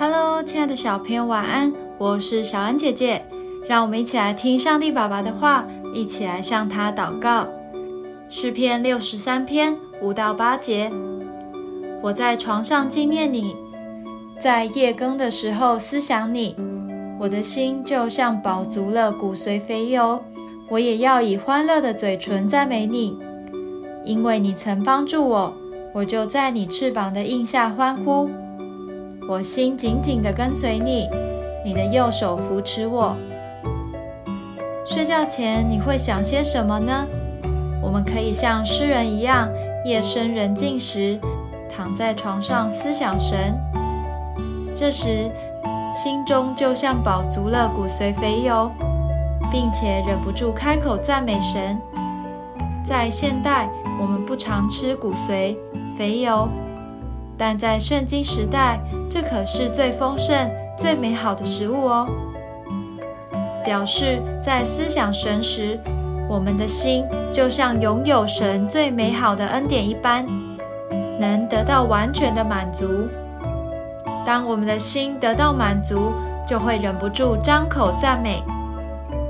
Hello，亲爱的小朋友，晚安！我是小恩姐姐，让我们一起来听上帝爸爸的话，一起来向他祷告。诗篇六十三篇五到八节：我在床上纪念你，在夜更的时候思想你，我的心就像饱足了骨髓肥油。我也要以欢乐的嘴唇赞美你，因为你曾帮助我，我就在你翅膀的印下欢呼。我心紧紧地跟随你，你的右手扶持我。睡觉前你会想些什么呢？我们可以像诗人一样，夜深人静时，躺在床上思想神。这时，心中就像饱足了骨髓肥油，并且忍不住开口赞美神。在现代，我们不常吃骨髓肥油。但在圣经时代，这可是最丰盛、最美好的食物哦。表示在思想神时，我们的心就像拥有神最美好的恩典一般，能得到完全的满足。当我们的心得到满足，就会忍不住张口赞美。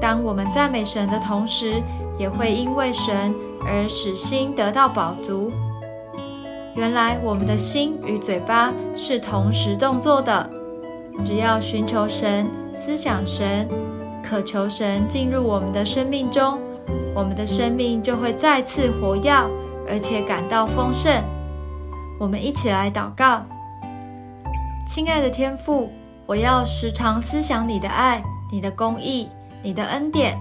当我们赞美神的同时，也会因为神而使心得到饱足。原来我们的心与嘴巴是同时动作的，只要寻求神、思想神、渴求神进入我们的生命中，我们的生命就会再次活跃，而且感到丰盛。我们一起来祷告：亲爱的天父，我要时常思想你的爱、你的公义、你的恩典。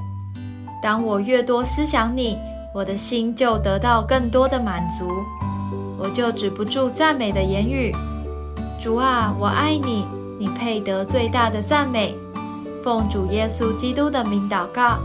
当我越多思想你，我的心就得到更多的满足。我就止不住赞美的言语，主啊，我爱你，你配得最大的赞美。奉主耶稣基督的名祷告，